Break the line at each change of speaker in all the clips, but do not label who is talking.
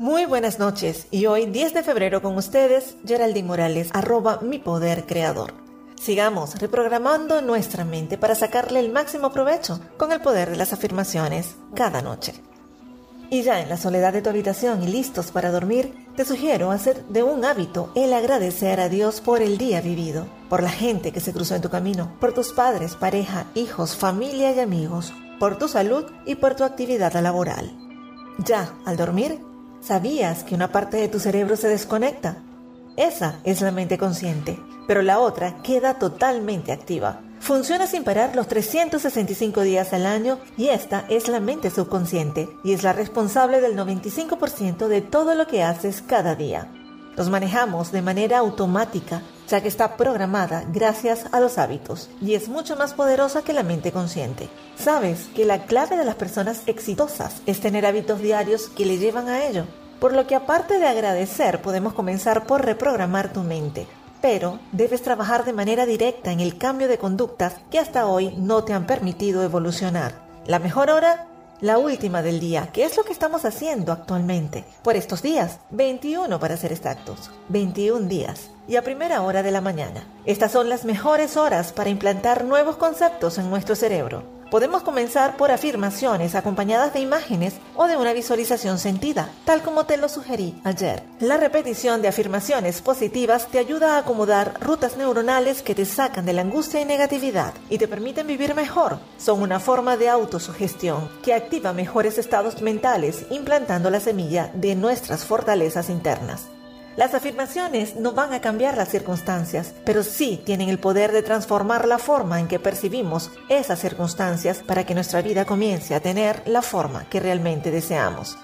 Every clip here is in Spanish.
Muy buenas noches y hoy 10 de febrero con ustedes, Geraldine Morales, arroba mi poder creador. Sigamos reprogramando nuestra mente para sacarle el máximo provecho con el poder de las afirmaciones cada noche. Y ya en la soledad de tu habitación y listos para dormir, te sugiero hacer de un hábito el agradecer a Dios por el día vivido, por la gente que se cruzó en tu camino, por tus padres, pareja, hijos, familia y amigos, por tu salud y por tu actividad laboral. Ya, al dormir, ¿Sabías que una parte de tu cerebro se desconecta? Esa es la mente consciente, pero la otra queda totalmente activa. Funciona sin parar los 365 días al año y esta es la mente subconsciente y es la responsable del 95% de todo lo que haces cada día. Los manejamos de manera automática, ya que está programada gracias a los hábitos y es mucho más poderosa que la mente consciente. Sabes que la clave de las personas exitosas es tener hábitos diarios que le llevan a ello. Por lo que aparte de agradecer, podemos comenzar por reprogramar tu mente. Pero debes trabajar de manera directa en el cambio de conductas que hasta hoy no te han permitido evolucionar. La mejor hora la última del día, que es lo que estamos haciendo actualmente, por estos días, 21 para ser exactos, 21 días, y a primera hora de la mañana. Estas son las mejores horas para implantar nuevos conceptos en nuestro cerebro. Podemos comenzar por afirmaciones acompañadas de imágenes o de una visualización sentida, tal como te lo sugerí ayer. La repetición de afirmaciones positivas te ayuda a acomodar rutas neuronales que te sacan de la angustia y negatividad y te permiten vivir mejor. Son una forma de autosugestión que activa mejores estados mentales, implantando la semilla de nuestras fortalezas internas. Las afirmaciones no van a cambiar las circunstancias, pero sí tienen el poder de transformar la forma en que percibimos esas circunstancias para que nuestra vida comience a tener la forma que realmente deseamos.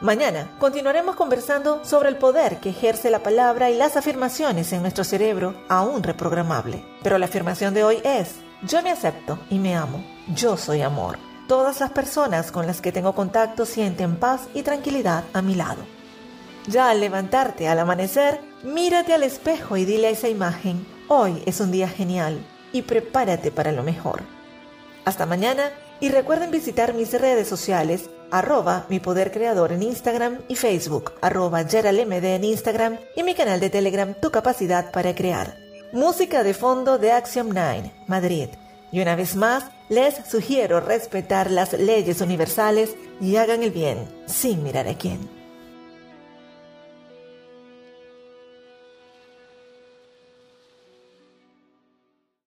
Mañana continuaremos conversando sobre el poder que ejerce la palabra y las afirmaciones en nuestro cerebro aún reprogramable. Pero la afirmación de hoy es, yo me acepto y me amo, yo soy amor. Todas las personas con las que tengo contacto sienten paz y tranquilidad a mi lado. Ya al levantarte al amanecer, mírate al espejo y dile a esa imagen, hoy es un día genial y prepárate para lo mejor. Hasta mañana y recuerden visitar mis redes sociales, arroba mi poder creador en Instagram y Facebook, arroba geraldmd en Instagram y mi canal de Telegram Tu Capacidad para Crear. Música de fondo de Axiom 9, Madrid. Y una vez más, les sugiero respetar las leyes universales y hagan el bien sin mirar a quién.